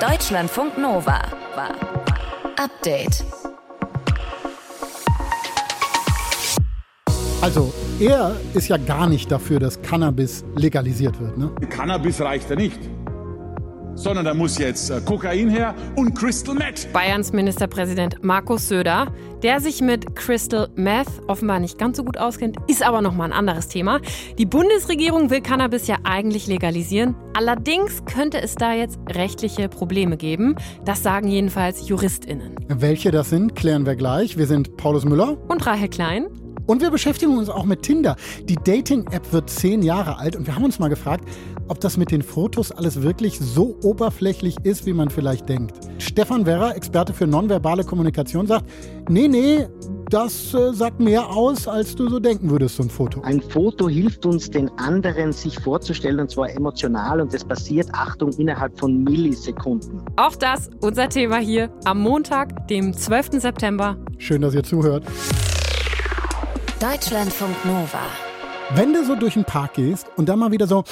Deutschlandfunk Nova. Update. Also, er ist ja gar nicht dafür, dass Cannabis legalisiert wird, ne? Cannabis reicht ja nicht sondern da muss jetzt äh, Kokain her und Crystal Meth. Bayerns Ministerpräsident Markus Söder, der sich mit Crystal Meth offenbar nicht ganz so gut auskennt, ist aber nochmal ein anderes Thema. Die Bundesregierung will Cannabis ja eigentlich legalisieren. Allerdings könnte es da jetzt rechtliche Probleme geben. Das sagen jedenfalls JuristInnen. Welche das sind, klären wir gleich. Wir sind Paulus Müller und Rahel Klein. Und wir beschäftigen uns auch mit Tinder. Die Dating-App wird zehn Jahre alt und wir haben uns mal gefragt, ob das mit den Fotos alles wirklich so oberflächlich ist, wie man vielleicht denkt. Stefan Werrer, Experte für nonverbale Kommunikation, sagt, nee, nee, das äh, sagt mehr aus, als du so denken würdest, so ein Foto. Ein Foto hilft uns, den anderen sich vorzustellen, und zwar emotional. Und das passiert, Achtung, innerhalb von Millisekunden. Auch das unser Thema hier am Montag, dem 12. September. Schön, dass ihr zuhört. Deutschlandfunk Nova. Wenn du so durch den Park gehst und dann mal wieder so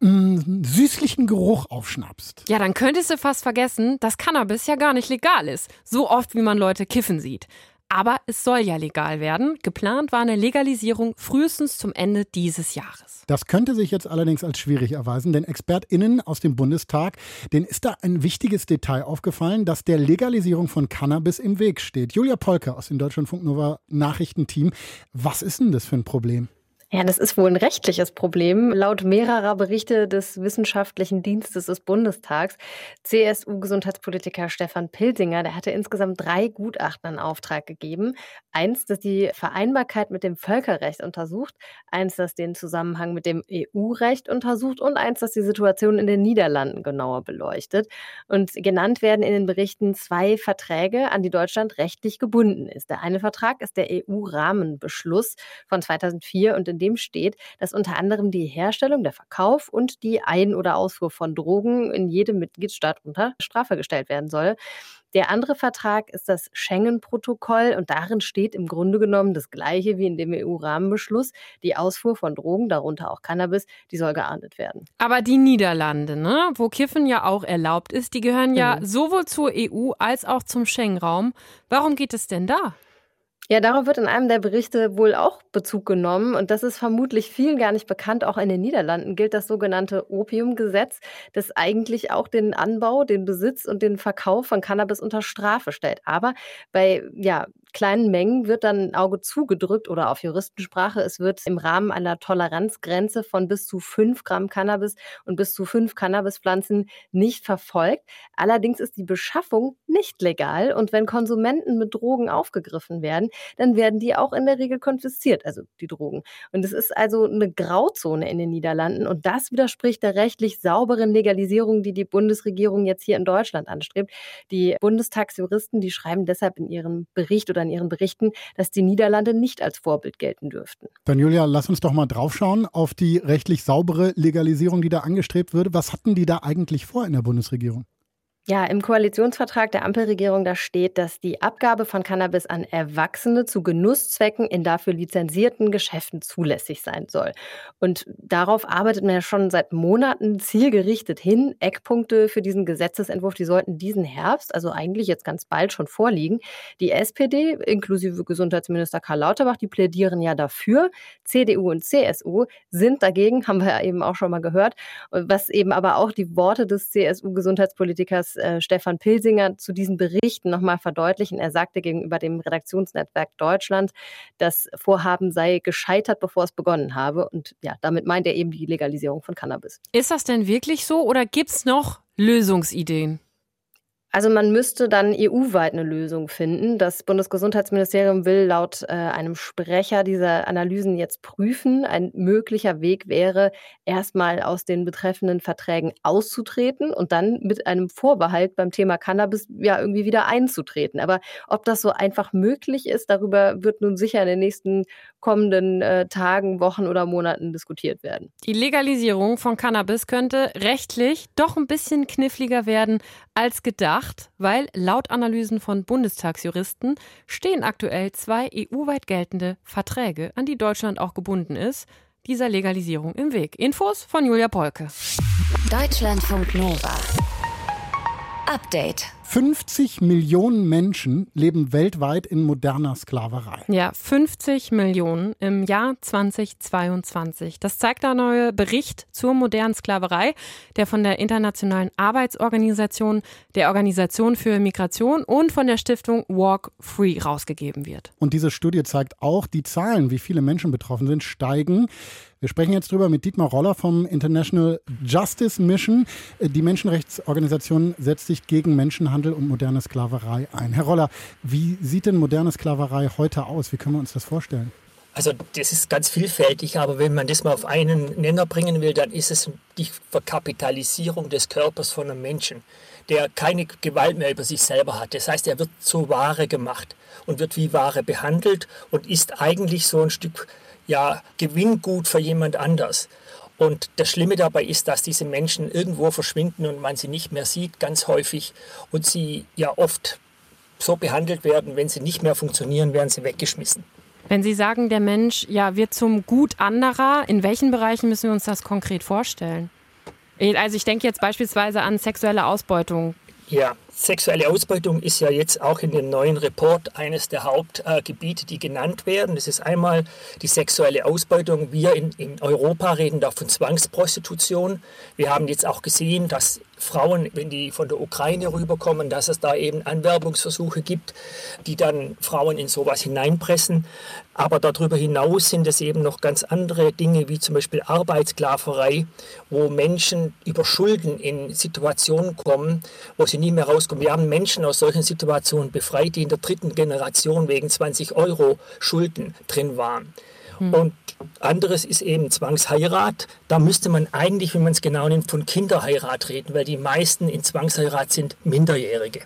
mh, süßlichen Geruch aufschnappst. Ja, dann könntest du fast vergessen, dass Cannabis ja gar nicht legal ist. So oft, wie man Leute kiffen sieht. Aber es soll ja legal werden. Geplant war eine Legalisierung frühestens zum Ende dieses Jahres. Das könnte sich jetzt allerdings als schwierig erweisen, denn ExpertInnen aus dem Bundestag, denen ist da ein wichtiges Detail aufgefallen, das der Legalisierung von Cannabis im Weg steht. Julia Polke aus dem Deutschlandfunk Nova Nachrichtenteam. Was ist denn das für ein Problem? Ja, das ist wohl ein rechtliches Problem. Laut mehrerer Berichte des Wissenschaftlichen Dienstes des Bundestags, CSU-Gesundheitspolitiker Stefan Pilsinger, der hatte insgesamt drei Gutachten in Auftrag gegeben. Eins, das die Vereinbarkeit mit dem Völkerrecht untersucht, eins, das den Zusammenhang mit dem EU-Recht untersucht und eins, das die Situation in den Niederlanden genauer beleuchtet. Und genannt werden in den Berichten zwei Verträge, an die Deutschland rechtlich gebunden ist. Der eine Vertrag ist der EU-Rahmenbeschluss von 2004 und in in dem steht, dass unter anderem die Herstellung, der Verkauf und die Ein- oder Ausfuhr von Drogen in jedem Mitgliedstaat unter Strafe gestellt werden soll. Der andere Vertrag ist das Schengen-Protokoll und darin steht im Grunde genommen das Gleiche wie in dem EU-Rahmenbeschluss. Die Ausfuhr von Drogen, darunter auch Cannabis, die soll geahndet werden. Aber die Niederlande, ne, wo Kiffen ja auch erlaubt ist, die gehören ja mhm. sowohl zur EU als auch zum Schengen-Raum. Warum geht es denn da? Ja, darauf wird in einem der Berichte wohl auch Bezug genommen. Und das ist vermutlich vielen gar nicht bekannt. Auch in den Niederlanden gilt das sogenannte Opiumgesetz, das eigentlich auch den Anbau, den Besitz und den Verkauf von Cannabis unter Strafe stellt. Aber bei ja, kleinen Mengen wird dann ein Auge zugedrückt oder auf Juristensprache, es wird im Rahmen einer Toleranzgrenze von bis zu fünf Gramm Cannabis und bis zu fünf Cannabispflanzen nicht verfolgt. Allerdings ist die Beschaffung nicht legal und wenn Konsumenten mit Drogen aufgegriffen werden, dann werden die auch in der Regel konfisziert, also die Drogen. Und es ist also eine Grauzone in den Niederlanden und das widerspricht der rechtlich sauberen Legalisierung, die die Bundesregierung jetzt hier in Deutschland anstrebt. Die Bundestagsjuristen, die schreiben deshalb in ihrem Bericht oder in ihren Berichten, dass die Niederlande nicht als Vorbild gelten dürften. Dann Julia, lass uns doch mal draufschauen auf die rechtlich saubere Legalisierung, die da angestrebt würde. Was hatten die da eigentlich vor in der Bundesregierung? Ja, im Koalitionsvertrag der Ampelregierung da steht, dass die Abgabe von Cannabis an Erwachsene zu Genusszwecken in dafür lizenzierten Geschäften zulässig sein soll. Und darauf arbeitet man ja schon seit Monaten zielgerichtet hin. Eckpunkte für diesen Gesetzesentwurf, die sollten diesen Herbst, also eigentlich jetzt ganz bald schon vorliegen. Die SPD, inklusive Gesundheitsminister Karl Lauterbach, die plädieren ja dafür. CDU und CSU sind dagegen, haben wir ja eben auch schon mal gehört. Was eben aber auch die Worte des CSU-Gesundheitspolitikers äh, Stefan Pilsinger zu diesen Berichten nochmal verdeutlichen. Er sagte gegenüber dem Redaktionsnetzwerk Deutschland, das Vorhaben sei gescheitert, bevor es begonnen habe. Und ja, damit meint er eben die Legalisierung von Cannabis. Ist das denn wirklich so oder gibt es noch Lösungsideen? Also man müsste dann EU-weit eine Lösung finden. Das Bundesgesundheitsministerium will laut äh, einem Sprecher diese Analysen jetzt prüfen. Ein möglicher Weg wäre, erstmal aus den betreffenden Verträgen auszutreten und dann mit einem Vorbehalt beim Thema Cannabis ja irgendwie wieder einzutreten. Aber ob das so einfach möglich ist, darüber wird nun sicher in den nächsten kommenden äh, Tagen, Wochen oder Monaten diskutiert werden. Die Legalisierung von Cannabis könnte rechtlich doch ein bisschen kniffliger werden als gedacht, weil laut Analysen von Bundestagsjuristen stehen aktuell zwei EU-weit geltende Verträge, an die Deutschland auch gebunden ist, dieser Legalisierung im Weg. Infos von Julia Polke. Deutschlandfunk Nova. Update. 50 Millionen Menschen leben weltweit in moderner Sklaverei. Ja, 50 Millionen im Jahr 2022. Das zeigt der neue Bericht zur modernen Sklaverei, der von der Internationalen Arbeitsorganisation, der Organisation für Migration und von der Stiftung Walk Free rausgegeben wird. Und diese Studie zeigt auch, die Zahlen, wie viele Menschen betroffen sind, steigen. Wir sprechen jetzt drüber mit Dietmar Roller vom International Justice Mission. Die Menschenrechtsorganisation setzt sich gegen Menschenhandel und moderne Sklaverei ein. Herr Roller, wie sieht denn moderne Sklaverei heute aus? Wie können wir uns das vorstellen? Also das ist ganz vielfältig, aber wenn man das mal auf einen Nenner bringen will, dann ist es die Verkapitalisierung des Körpers von einem Menschen, der keine Gewalt mehr über sich selber hat. Das heißt, er wird zur Ware gemacht und wird wie Ware behandelt und ist eigentlich so ein Stück ja, Gewinngut für jemand anders. Und das Schlimme dabei ist, dass diese Menschen irgendwo verschwinden und man sie nicht mehr sieht, ganz häufig. Und sie ja oft so behandelt werden, wenn sie nicht mehr funktionieren, werden sie weggeschmissen. Wenn Sie sagen, der Mensch ja, wird zum Gut anderer, in welchen Bereichen müssen wir uns das konkret vorstellen? Also ich denke jetzt beispielsweise an sexuelle Ausbeutung. Ja, sexuelle Ausbeutung ist ja jetzt auch in dem neuen Report eines der Hauptgebiete, die genannt werden. Das ist einmal die sexuelle Ausbeutung. Wir in, in Europa reden da von Zwangsprostitution. Wir haben jetzt auch gesehen, dass Frauen, wenn die von der Ukraine rüberkommen, dass es da eben Anwerbungsversuche gibt, die dann Frauen in sowas hineinpressen. Aber darüber hinaus sind es eben noch ganz andere Dinge, wie zum Beispiel Arbeitssklaverei, wo Menschen über Schulden in Situationen kommen, wo sie nie mehr rauskommen. Wir haben Menschen aus solchen Situationen befreit, die in der dritten Generation wegen 20 Euro Schulden drin waren. Hm. Und anderes ist eben Zwangsheirat. Da müsste man eigentlich, wenn man es genau nimmt, von Kinderheirat reden, weil die meisten in Zwangsheirat sind Minderjährige.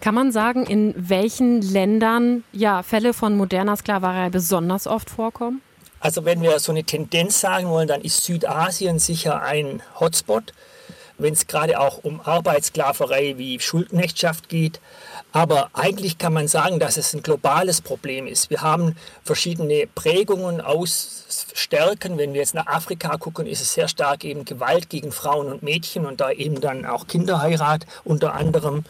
Kann man sagen, in welchen Ländern ja Fälle von moderner Sklaverei besonders oft vorkommen? Also wenn wir so eine Tendenz sagen wollen, dann ist Südasien sicher ein Hotspot, wenn es gerade auch um Arbeitssklaverei wie Schuldknechtschaft geht. Aber eigentlich kann man sagen, dass es ein globales Problem ist. Wir haben verschiedene Prägungen aus Stärken. Wenn wir jetzt nach Afrika gucken, ist es sehr stark eben Gewalt gegen Frauen und Mädchen und da eben dann auch Kinderheirat unter anderem.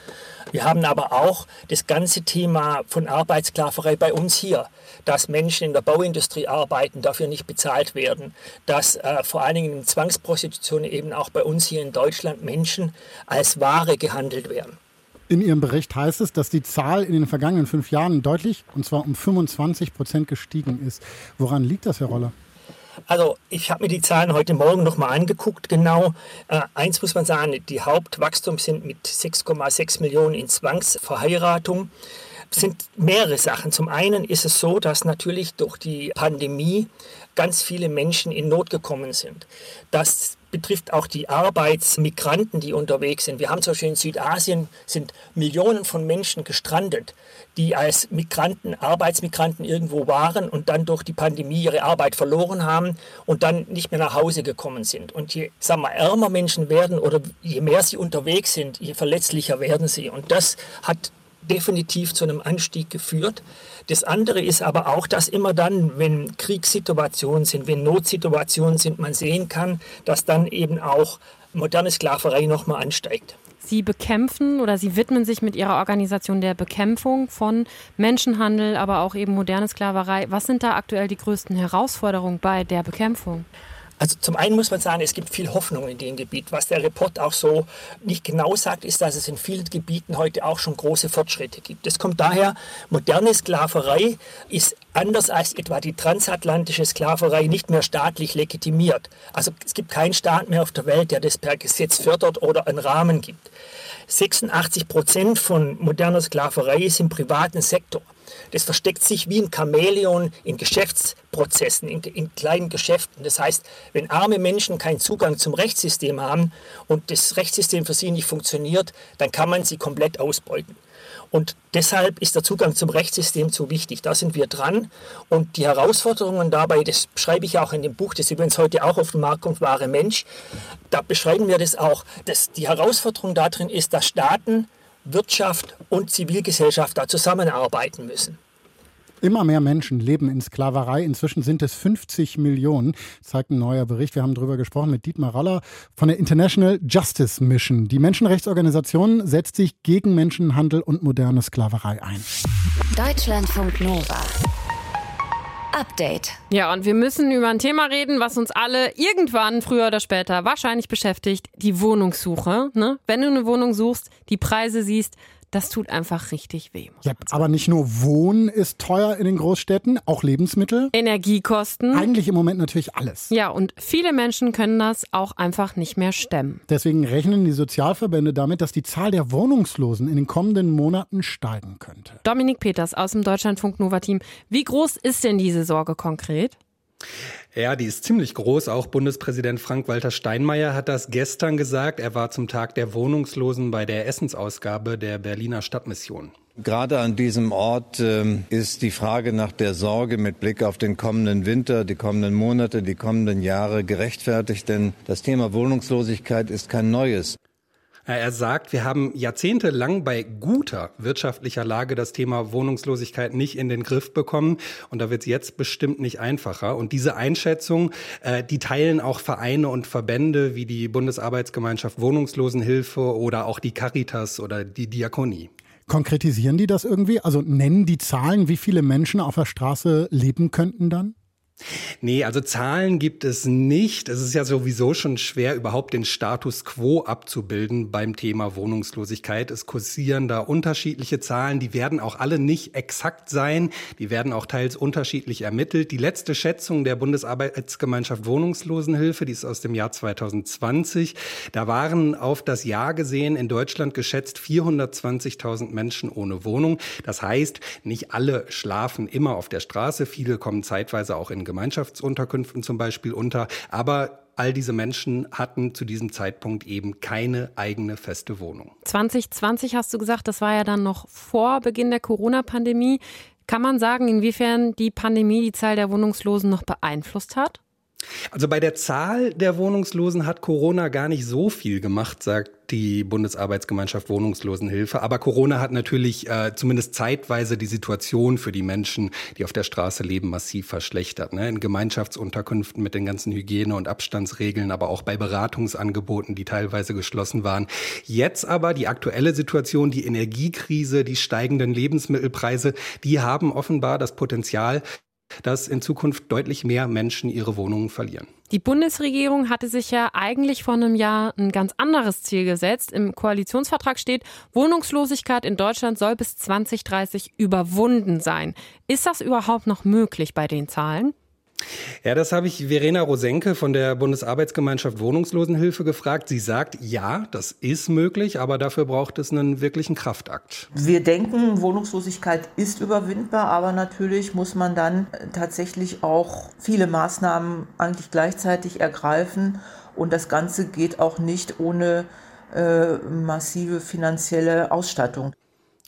Wir haben aber auch das ganze Thema von Arbeitssklaverei bei uns hier, dass Menschen in der Bauindustrie arbeiten, dafür nicht bezahlt werden, dass äh, vor allen Dingen in Zwangsprostitution eben auch bei uns hier in Deutschland Menschen als Ware gehandelt werden. In Ihrem Bericht heißt es, dass die Zahl in den vergangenen fünf Jahren deutlich, und zwar um 25 Prozent gestiegen ist. Woran liegt das, Herr Roller? Also ich habe mir die Zahlen heute Morgen nochmal angeguckt, genau. Äh, eins muss man sagen, die Hauptwachstum sind mit 6,6 Millionen in Zwangsverheiratung sind mehrere Sachen. Zum einen ist es so, dass natürlich durch die Pandemie ganz viele Menschen in Not gekommen sind. Das betrifft auch die Arbeitsmigranten, die unterwegs sind. Wir haben zum Beispiel in Südasien sind Millionen von Menschen gestrandet, die als Migranten, Arbeitsmigranten irgendwo waren und dann durch die Pandemie ihre Arbeit verloren haben und dann nicht mehr nach Hause gekommen sind. Und je sagen wir, ärmer Menschen werden oder je mehr sie unterwegs sind, je verletzlicher werden sie. Und das hat definitiv zu einem Anstieg geführt. Das andere ist aber auch, dass immer dann, wenn Kriegssituationen sind, wenn Notsituationen sind, man sehen kann, dass dann eben auch moderne Sklaverei nochmal ansteigt. Sie bekämpfen oder Sie widmen sich mit Ihrer Organisation der Bekämpfung von Menschenhandel, aber auch eben moderne Sklaverei. Was sind da aktuell die größten Herausforderungen bei der Bekämpfung? Also zum einen muss man sagen, es gibt viel Hoffnung in dem Gebiet. Was der Report auch so nicht genau sagt, ist, dass es in vielen Gebieten heute auch schon große Fortschritte gibt. Es kommt daher, moderne Sklaverei ist anders als etwa die transatlantische Sklaverei nicht mehr staatlich legitimiert. Also es gibt keinen Staat mehr auf der Welt, der das per Gesetz fördert oder einen Rahmen gibt. 86 Prozent von moderner Sklaverei ist im privaten Sektor. Das versteckt sich wie ein Chamäleon in Geschäftsprozessen, in, in, kleinen Geschäften. Das heißt, wenn arme Menschen keinen Zugang zum Rechtssystem haben und das Rechtssystem für sie nicht funktioniert, dann kann man sie komplett ausbeuten. Und deshalb ist der Zugang zum Rechtssystem so wichtig. Da sind wir dran. Und die Herausforderungen dabei, das schreibe ich auch in dem Buch, das übrigens heute auch auf den Markt kommt, Wahre Mensch, da beschreiben wir das auch. Dass die Herausforderung darin ist, dass Staaten Wirtschaft und Zivilgesellschaft da zusammenarbeiten müssen. Immer mehr Menschen leben in Sklaverei. Inzwischen sind es 50 Millionen, zeigt ein neuer Bericht. Wir haben darüber gesprochen mit Dietmar Raller von der International Justice Mission. Die Menschenrechtsorganisation setzt sich gegen Menschenhandel und moderne Sklaverei ein. Deutschlandfunk Nova. Update. Ja, und wir müssen über ein Thema reden, was uns alle irgendwann, früher oder später, wahrscheinlich beschäftigt. Die Wohnungssuche. Ne? Wenn du eine Wohnung suchst, die Preise siehst, das tut einfach richtig weh. Ja, aber nicht nur Wohnen ist teuer in den Großstädten, auch Lebensmittel. Energiekosten. Eigentlich im Moment natürlich alles. Ja, und viele Menschen können das auch einfach nicht mehr stemmen. Deswegen rechnen die Sozialverbände damit, dass die Zahl der Wohnungslosen in den kommenden Monaten steigen könnte. Dominik Peters aus dem Deutschlandfunk Nova Team. Wie groß ist denn diese Sorge konkret? Ja, die ist ziemlich groß. Auch Bundespräsident Frank-Walter Steinmeier hat das gestern gesagt. Er war zum Tag der Wohnungslosen bei der Essensausgabe der Berliner Stadtmission. Gerade an diesem Ort äh, ist die Frage nach der Sorge mit Blick auf den kommenden Winter, die kommenden Monate, die kommenden Jahre gerechtfertigt, denn das Thema Wohnungslosigkeit ist kein neues. Er sagt, wir haben jahrzehntelang bei guter wirtschaftlicher Lage das Thema Wohnungslosigkeit nicht in den Griff bekommen und da wird es jetzt bestimmt nicht einfacher. Und diese Einschätzung, äh, die teilen auch Vereine und Verbände wie die Bundesarbeitsgemeinschaft Wohnungslosenhilfe oder auch die Caritas oder die Diakonie. Konkretisieren die das irgendwie? Also nennen die Zahlen, wie viele Menschen auf der Straße leben könnten dann? Nee, also Zahlen gibt es nicht. Es ist ja sowieso schon schwer, überhaupt den Status quo abzubilden beim Thema Wohnungslosigkeit. Es kursieren da unterschiedliche Zahlen. Die werden auch alle nicht exakt sein. Die werden auch teils unterschiedlich ermittelt. Die letzte Schätzung der Bundesarbeitsgemeinschaft Wohnungslosenhilfe, die ist aus dem Jahr 2020. Da waren auf das Jahr gesehen in Deutschland geschätzt 420.000 Menschen ohne Wohnung. Das heißt, nicht alle schlafen immer auf der Straße. Viele kommen zeitweise auch in Gemeinschaftsunterkünften zum Beispiel unter. Aber all diese Menschen hatten zu diesem Zeitpunkt eben keine eigene feste Wohnung. 2020 hast du gesagt, das war ja dann noch vor Beginn der Corona-Pandemie. Kann man sagen, inwiefern die Pandemie die Zahl der Wohnungslosen noch beeinflusst hat? Also bei der Zahl der Wohnungslosen hat Corona gar nicht so viel gemacht, sagt die Bundesarbeitsgemeinschaft Wohnungslosenhilfe. Aber Corona hat natürlich äh, zumindest zeitweise die Situation für die Menschen, die auf der Straße leben, massiv verschlechtert. Ne? In Gemeinschaftsunterkünften mit den ganzen Hygiene- und Abstandsregeln, aber auch bei Beratungsangeboten, die teilweise geschlossen waren. Jetzt aber die aktuelle Situation, die Energiekrise, die steigenden Lebensmittelpreise, die haben offenbar das Potenzial, dass in Zukunft deutlich mehr Menschen ihre Wohnungen verlieren. Die Bundesregierung hatte sich ja eigentlich vor einem Jahr ein ganz anderes Ziel gesetzt. Im Koalitionsvertrag steht, Wohnungslosigkeit in Deutschland soll bis 2030 überwunden sein. Ist das überhaupt noch möglich bei den Zahlen? Ja, das habe ich Verena Rosenke von der Bundesarbeitsgemeinschaft Wohnungslosenhilfe gefragt. Sie sagt, ja, das ist möglich, aber dafür braucht es einen wirklichen Kraftakt. Wir denken, Wohnungslosigkeit ist überwindbar, aber natürlich muss man dann tatsächlich auch viele Maßnahmen eigentlich gleichzeitig ergreifen. Und das Ganze geht auch nicht ohne äh, massive finanzielle Ausstattung.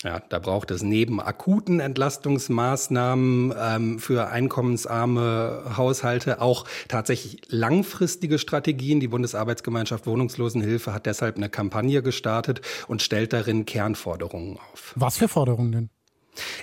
Ja, da braucht es neben akuten Entlastungsmaßnahmen ähm, für einkommensarme Haushalte auch tatsächlich langfristige Strategien. Die Bundesarbeitsgemeinschaft Wohnungslosenhilfe hat deshalb eine Kampagne gestartet und stellt darin Kernforderungen auf. Was für Forderungen denn?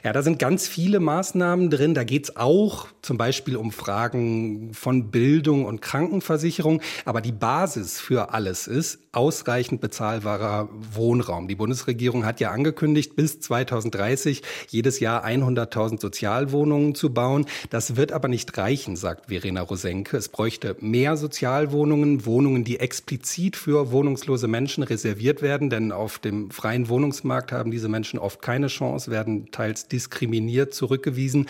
Ja, da sind ganz viele Maßnahmen drin. Da geht's auch zum Beispiel um Fragen von Bildung und Krankenversicherung. Aber die Basis für alles ist ausreichend bezahlbarer Wohnraum. Die Bundesregierung hat ja angekündigt, bis 2030 jedes Jahr 100.000 Sozialwohnungen zu bauen. Das wird aber nicht reichen, sagt Verena Rosenke. Es bräuchte mehr Sozialwohnungen, Wohnungen, die explizit für wohnungslose Menschen reserviert werden. Denn auf dem freien Wohnungsmarkt haben diese Menschen oft keine Chance, werden teilweise teils diskriminiert zurückgewiesen.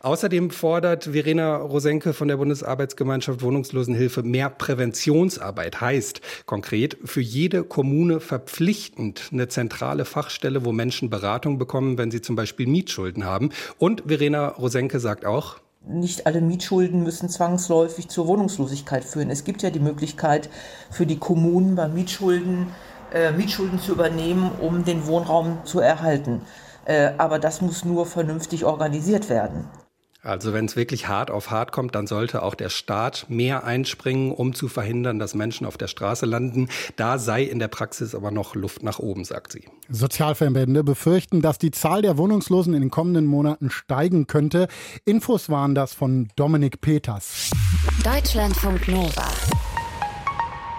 Außerdem fordert Verena Rosenke von der Bundesarbeitsgemeinschaft Wohnungslosenhilfe mehr Präventionsarbeit. Heißt konkret, für jede Kommune verpflichtend eine zentrale Fachstelle, wo Menschen Beratung bekommen, wenn sie zum Beispiel Mietschulden haben. Und Verena Rosenke sagt auch, nicht alle Mietschulden müssen zwangsläufig zur Wohnungslosigkeit führen. Es gibt ja die Möglichkeit für die Kommunen bei Mietschulden äh, Mietschulden zu übernehmen, um den Wohnraum zu erhalten. Äh, aber das muss nur vernünftig organisiert werden. Also wenn es wirklich hart auf hart kommt, dann sollte auch der Staat mehr einspringen, um zu verhindern, dass Menschen auf der Straße landen. Da sei in der Praxis aber noch Luft nach oben, sagt sie. Sozialverbände befürchten, dass die Zahl der Wohnungslosen in den kommenden Monaten steigen könnte. Infos waren das von Dominik Peters. Deutschlandfunk Nova.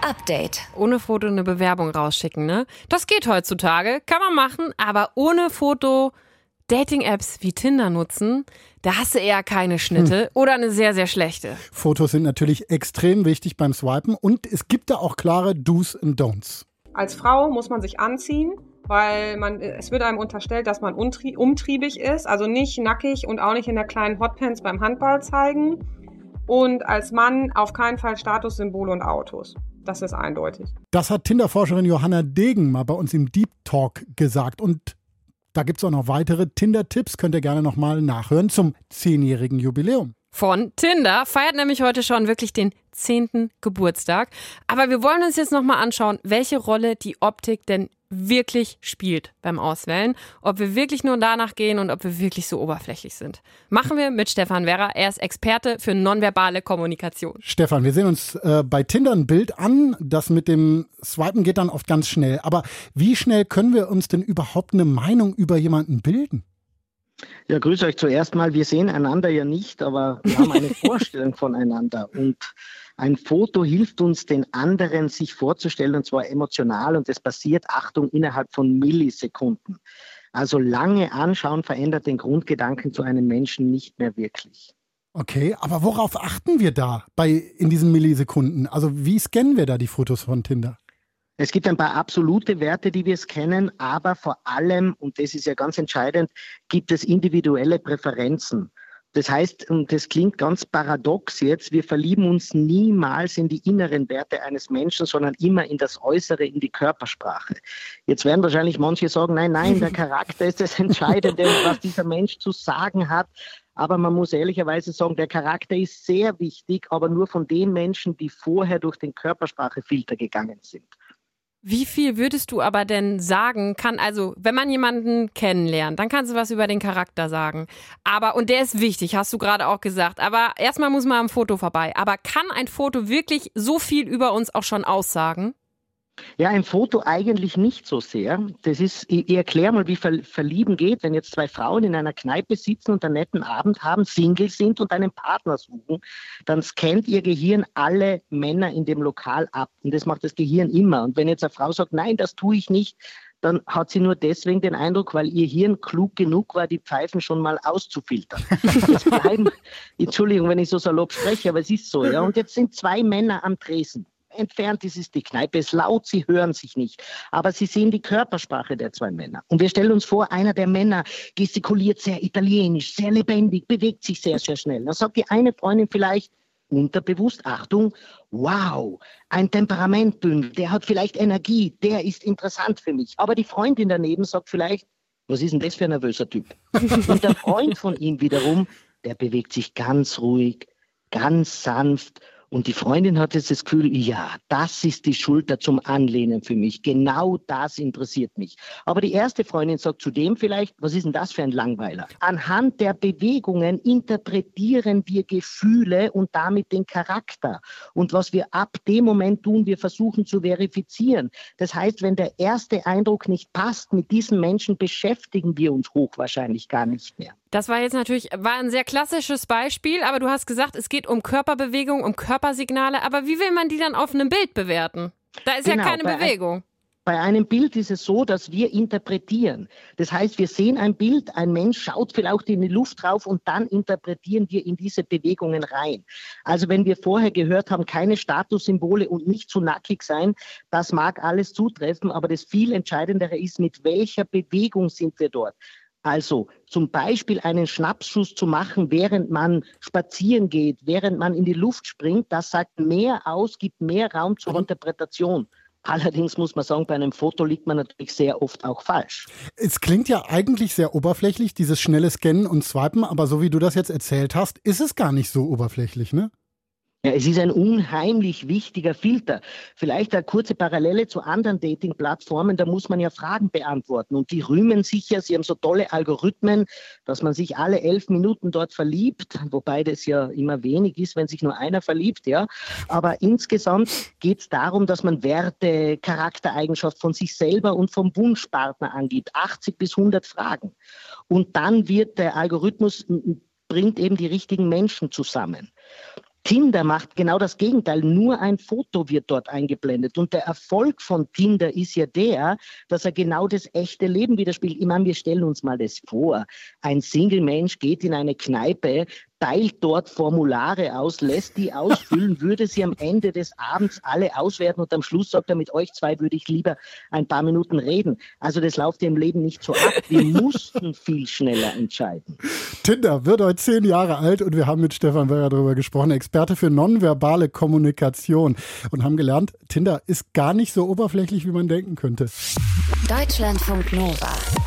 Update. Ohne Foto eine Bewerbung rausschicken, ne? Das geht heutzutage, kann man machen, aber ohne Foto Dating-Apps wie Tinder nutzen, da hast du eher keine Schnitte hm. oder eine sehr, sehr schlechte. Fotos sind natürlich extrem wichtig beim Swipen und es gibt da auch klare Do's und Don'ts. Als Frau muss man sich anziehen, weil man, es wird einem unterstellt, dass man umtriebig ist, also nicht nackig und auch nicht in der kleinen Hotpants beim Handball zeigen. Und als Mann auf keinen Fall Statussymbole und Autos. Das ist eindeutig. Das hat Tinder-Forscherin Johanna Degen mal bei uns im Deep Talk gesagt. Und da gibt es auch noch weitere Tinder-Tipps, könnt ihr gerne nochmal nachhören zum zehnjährigen Jubiläum. Von Tinder feiert nämlich heute schon wirklich den zehnten Geburtstag. Aber wir wollen uns jetzt nochmal anschauen, welche Rolle die Optik denn wirklich spielt beim Auswählen, ob wir wirklich nur danach gehen und ob wir wirklich so oberflächlich sind. Machen wir mit Stefan Werrer. Er ist Experte für nonverbale Kommunikation. Stefan, wir sehen uns äh, bei Tinder ein Bild an. Das mit dem Swipen geht dann oft ganz schnell. Aber wie schnell können wir uns denn überhaupt eine Meinung über jemanden bilden? Ja, grüße euch zuerst mal. Wir sehen einander ja nicht, aber wir haben eine Vorstellung voneinander. Und ein Foto hilft uns, den anderen sich vorzustellen, und zwar emotional. Und das passiert, Achtung, innerhalb von Millisekunden. Also lange anschauen verändert den Grundgedanken zu einem Menschen nicht mehr wirklich. Okay, aber worauf achten wir da bei in diesen Millisekunden? Also wie scannen wir da die Fotos von Tinder? Es gibt ein paar absolute Werte, die wir scannen, aber vor allem, und das ist ja ganz entscheidend, gibt es individuelle Präferenzen. Das heißt, und das klingt ganz paradox jetzt, wir verlieben uns niemals in die inneren Werte eines Menschen, sondern immer in das Äußere, in die Körpersprache. Jetzt werden wahrscheinlich manche sagen, nein, nein, der Charakter ist das Entscheidende, was dieser Mensch zu sagen hat. Aber man muss ehrlicherweise sagen, der Charakter ist sehr wichtig, aber nur von den Menschen, die vorher durch den Körpersprachefilter gegangen sind. Wie viel würdest du aber denn sagen, kann also, wenn man jemanden kennenlernt, dann kannst du was über den Charakter sagen. Aber, und der ist wichtig, hast du gerade auch gesagt. Aber erstmal muss man am Foto vorbei. Aber kann ein Foto wirklich so viel über uns auch schon aussagen? Ja, ein Foto eigentlich nicht so sehr. Das ist, ich, ich erkläre mal, wie Ver, Verlieben geht, wenn jetzt zwei Frauen in einer Kneipe sitzen und einen netten Abend haben, Single sind und einen Partner suchen, dann scannt ihr Gehirn alle Männer in dem Lokal ab. Und das macht das Gehirn immer. Und wenn jetzt eine Frau sagt, nein, das tue ich nicht, dann hat sie nur deswegen den Eindruck, weil ihr Hirn klug genug war, die Pfeifen schon mal auszufiltern. bleiben, Entschuldigung, wenn ich so salopp spreche, aber es ist so. Ja. Und jetzt sind zwei Männer am Tresen entfernt ist, ist die Kneipe. Es ist laut, sie hören sich nicht. Aber sie sehen die Körpersprache der zwei Männer. Und wir stellen uns vor, einer der Männer gestikuliert sehr italienisch, sehr lebendig, bewegt sich sehr, sehr schnell. Dann sagt die eine Freundin vielleicht, unterbewusst, Achtung, wow, ein Temperamentbündel, der hat vielleicht Energie, der ist interessant für mich. Aber die Freundin daneben sagt vielleicht, was ist denn das für ein nervöser Typ? Und der Freund von ihm wiederum, der bewegt sich ganz ruhig, ganz sanft und die Freundin hat jetzt das Gefühl, ja, das ist die Schulter zum Anlehnen für mich. Genau das interessiert mich. Aber die erste Freundin sagt zudem vielleicht, was ist denn das für ein Langweiler? Anhand der Bewegungen interpretieren wir Gefühle und damit den Charakter. Und was wir ab dem Moment tun, wir versuchen zu verifizieren. Das heißt, wenn der erste Eindruck nicht passt, mit diesem Menschen beschäftigen wir uns hochwahrscheinlich gar nicht mehr. Das war jetzt natürlich war ein sehr klassisches Beispiel, aber du hast gesagt, es geht um Körperbewegung, um Körpersignale. Aber wie will man die dann auf einem Bild bewerten? Da ist genau, ja keine Bewegung. Bei einem Bild ist es so, dass wir interpretieren. Das heißt, wir sehen ein Bild, ein Mensch schaut vielleicht in die Luft drauf und dann interpretieren wir in diese Bewegungen rein. Also wenn wir vorher gehört haben, keine Statussymbole und nicht zu nackig sein, das mag alles zutreffen, aber das viel Entscheidendere ist, mit welcher Bewegung sind wir dort. Also zum Beispiel einen Schnappschuss zu machen, während man spazieren geht, während man in die Luft springt, das sagt mehr aus, gibt mehr Raum zur Aber Interpretation. Allerdings muss man sagen, bei einem Foto liegt man natürlich sehr oft auch falsch. Es klingt ja eigentlich sehr oberflächlich, dieses schnelle Scannen und Swipen, aber so wie du das jetzt erzählt hast, ist es gar nicht so oberflächlich, ne? Ja, es ist ein unheimlich wichtiger Filter. Vielleicht eine kurze Parallele zu anderen Dating-Plattformen, da muss man ja Fragen beantworten. Und die rühmen sich ja, sie haben so tolle Algorithmen, dass man sich alle elf Minuten dort verliebt, wobei das ja immer wenig ist, wenn sich nur einer verliebt, ja. Aber insgesamt geht es darum, dass man Werte, Charaktereigenschaft von sich selber und vom Wunschpartner angibt. 80 bis 100 Fragen. Und dann wird der Algorithmus bringt eben die richtigen Menschen zusammen. Tinder macht genau das Gegenteil. Nur ein Foto wird dort eingeblendet. Und der Erfolg von Tinder ist ja der, dass er genau das echte Leben widerspiegelt. Ich meine, wir stellen uns mal das vor. Ein Single-Mensch geht in eine Kneipe, teilt dort Formulare aus, lässt die ausfüllen, würde sie am Ende des Abends alle auswerten und am Schluss sagt er, mit euch zwei würde ich lieber ein paar Minuten reden. Also das läuft im Leben nicht so ab. Wir mussten viel schneller entscheiden. Tinder wird heute zehn Jahre alt und wir haben mit Stefan Werrer darüber gesprochen, Experte für nonverbale Kommunikation und haben gelernt, Tinder ist gar nicht so oberflächlich, wie man denken könnte. Deutschlandfunk Nova.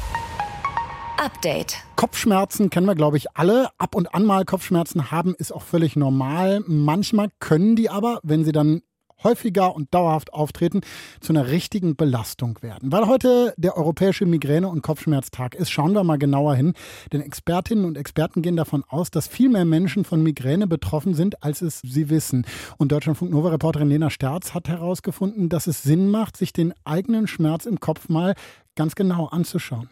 Update. Kopfschmerzen kennen wir, glaube ich, alle. Ab und an mal Kopfschmerzen haben ist auch völlig normal. Manchmal können die aber, wenn sie dann häufiger und dauerhaft auftreten, zu einer richtigen Belastung werden. Weil heute der Europäische Migräne- und Kopfschmerztag ist, schauen wir mal genauer hin. Denn Expertinnen und Experten gehen davon aus, dass viel mehr Menschen von Migräne betroffen sind, als es sie wissen. Und Deutschlandfunk Nova-Reporterin Lena Sterz hat herausgefunden, dass es Sinn macht, sich den eigenen Schmerz im Kopf mal ganz genau anzuschauen.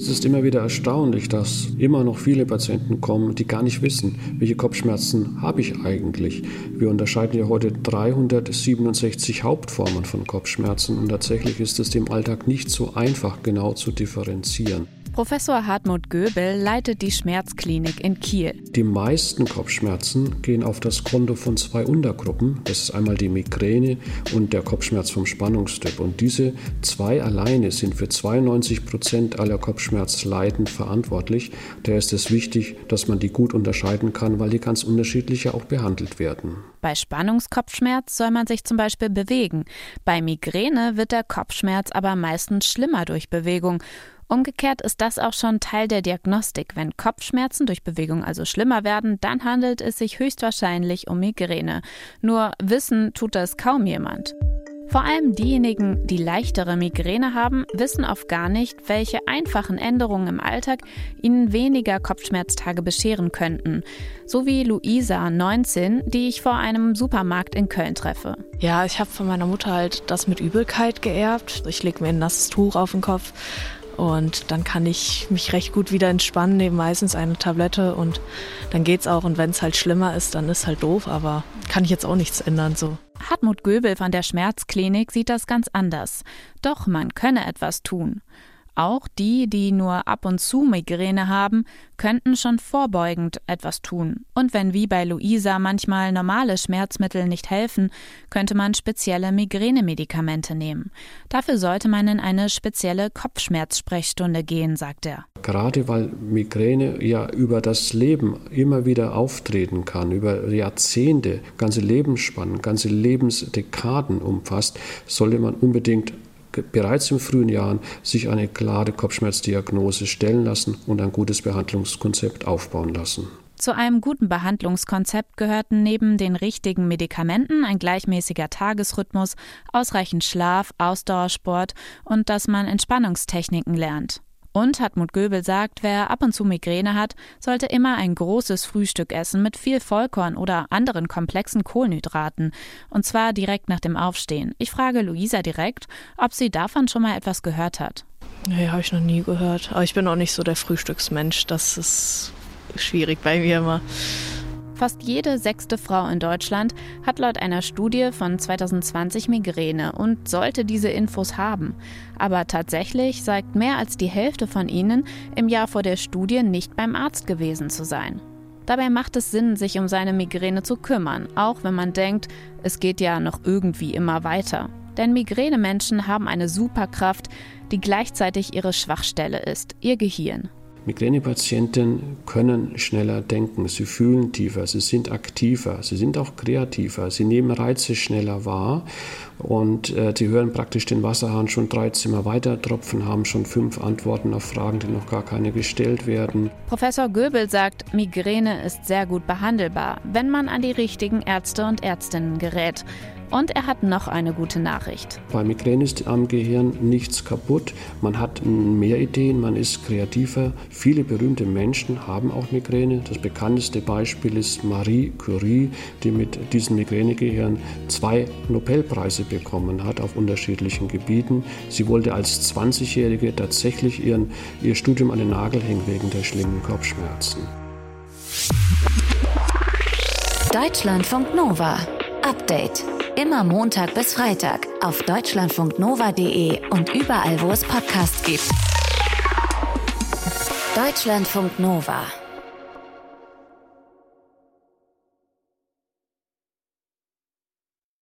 Es ist immer wieder erstaunlich, dass immer noch viele Patienten kommen, die gar nicht wissen, welche Kopfschmerzen habe ich eigentlich. Wir unterscheiden ja heute 367 Hauptformen von Kopfschmerzen und tatsächlich ist es im Alltag nicht so einfach genau zu differenzieren. Professor Hartmut Göbel leitet die Schmerzklinik in Kiel. Die meisten Kopfschmerzen gehen auf das Konto von zwei Untergruppen. Das ist einmal die Migräne und der Kopfschmerz vom Spannungstyp. Und diese zwei alleine sind für 92 Prozent aller Kopfschmerzleiden verantwortlich. Daher ist es wichtig, dass man die gut unterscheiden kann, weil die ganz unterschiedlich auch behandelt werden. Bei Spannungskopfschmerz soll man sich zum Beispiel bewegen. Bei Migräne wird der Kopfschmerz aber meistens schlimmer durch Bewegung. Umgekehrt ist das auch schon Teil der Diagnostik. Wenn Kopfschmerzen durch Bewegung also schlimmer werden, dann handelt es sich höchstwahrscheinlich um Migräne. Nur wissen tut das kaum jemand. Vor allem diejenigen, die leichtere Migräne haben, wissen oft gar nicht, welche einfachen Änderungen im Alltag ihnen weniger Kopfschmerztage bescheren könnten. So wie Luisa, 19, die ich vor einem Supermarkt in Köln treffe. Ja, ich habe von meiner Mutter halt das mit Übelkeit geerbt. Ich lege mir ein nasses Tuch auf den Kopf und dann kann ich mich recht gut wieder entspannen, nehme meistens eine Tablette und dann geht's auch. Und wenn es halt schlimmer ist, dann ist halt doof, aber kann ich jetzt auch nichts ändern so. Hartmut Göbel von der Schmerzklinik sieht das ganz anders. Doch man könne etwas tun. Auch die, die nur ab und zu Migräne haben, könnten schon vorbeugend etwas tun. Und wenn wie bei Luisa manchmal normale Schmerzmittel nicht helfen, könnte man spezielle Migränemedikamente nehmen. Dafür sollte man in eine spezielle Kopfschmerzsprechstunde gehen, sagt er. Gerade weil Migräne ja über das Leben immer wieder auftreten kann, über Jahrzehnte, ganze Lebensspannen, ganze Lebensdekaden umfasst, sollte man unbedingt bereits in frühen Jahren sich eine klare Kopfschmerzdiagnose stellen lassen und ein gutes Behandlungskonzept aufbauen lassen. Zu einem guten Behandlungskonzept gehörten neben den richtigen Medikamenten ein gleichmäßiger Tagesrhythmus, ausreichend Schlaf, Ausdauersport und dass man Entspannungstechniken lernt. Und Hartmut Göbel sagt, wer ab und zu Migräne hat, sollte immer ein großes Frühstück essen mit viel Vollkorn oder anderen komplexen Kohlenhydraten. Und zwar direkt nach dem Aufstehen. Ich frage Luisa direkt, ob sie davon schon mal etwas gehört hat. Nee, habe ich noch nie gehört. Aber ich bin auch nicht so der Frühstücksmensch. Das ist schwierig bei mir immer. Fast jede sechste Frau in Deutschland hat laut einer Studie von 2020 Migräne und sollte diese Infos haben. Aber tatsächlich sagt mehr als die Hälfte von ihnen im Jahr vor der Studie nicht beim Arzt gewesen zu sein. Dabei macht es Sinn, sich um seine Migräne zu kümmern, auch wenn man denkt, es geht ja noch irgendwie immer weiter. Denn Migränemenschen haben eine Superkraft, die gleichzeitig ihre Schwachstelle ist, ihr Gehirn. Migränepatienten können schneller denken, sie fühlen tiefer, sie sind aktiver, sie sind auch kreativer, sie nehmen Reize schneller wahr und äh, sie hören praktisch den Wasserhahn schon drei Zimmer weiter tropfen, haben schon fünf Antworten auf Fragen, die noch gar keine gestellt werden. Professor Göbel sagt, Migräne ist sehr gut behandelbar, wenn man an die richtigen Ärzte und Ärztinnen gerät. Und er hat noch eine gute Nachricht. Bei Migräne ist am Gehirn nichts kaputt. Man hat mehr Ideen, man ist kreativer. Viele berühmte Menschen haben auch Migräne. Das bekannteste Beispiel ist Marie Curie, die mit diesem Migränegehirn zwei Nobelpreise bekommen hat auf unterschiedlichen Gebieten. Sie wollte als 20-Jährige tatsächlich ihren, ihr Studium an den Nagel hängen wegen der schlimmen Kopfschmerzen. Deutschlandfunk Nova. Update. Immer Montag bis Freitag auf deutschlandfunknova.de und überall, wo es Podcasts gibt. Deutschlandfunk Nova.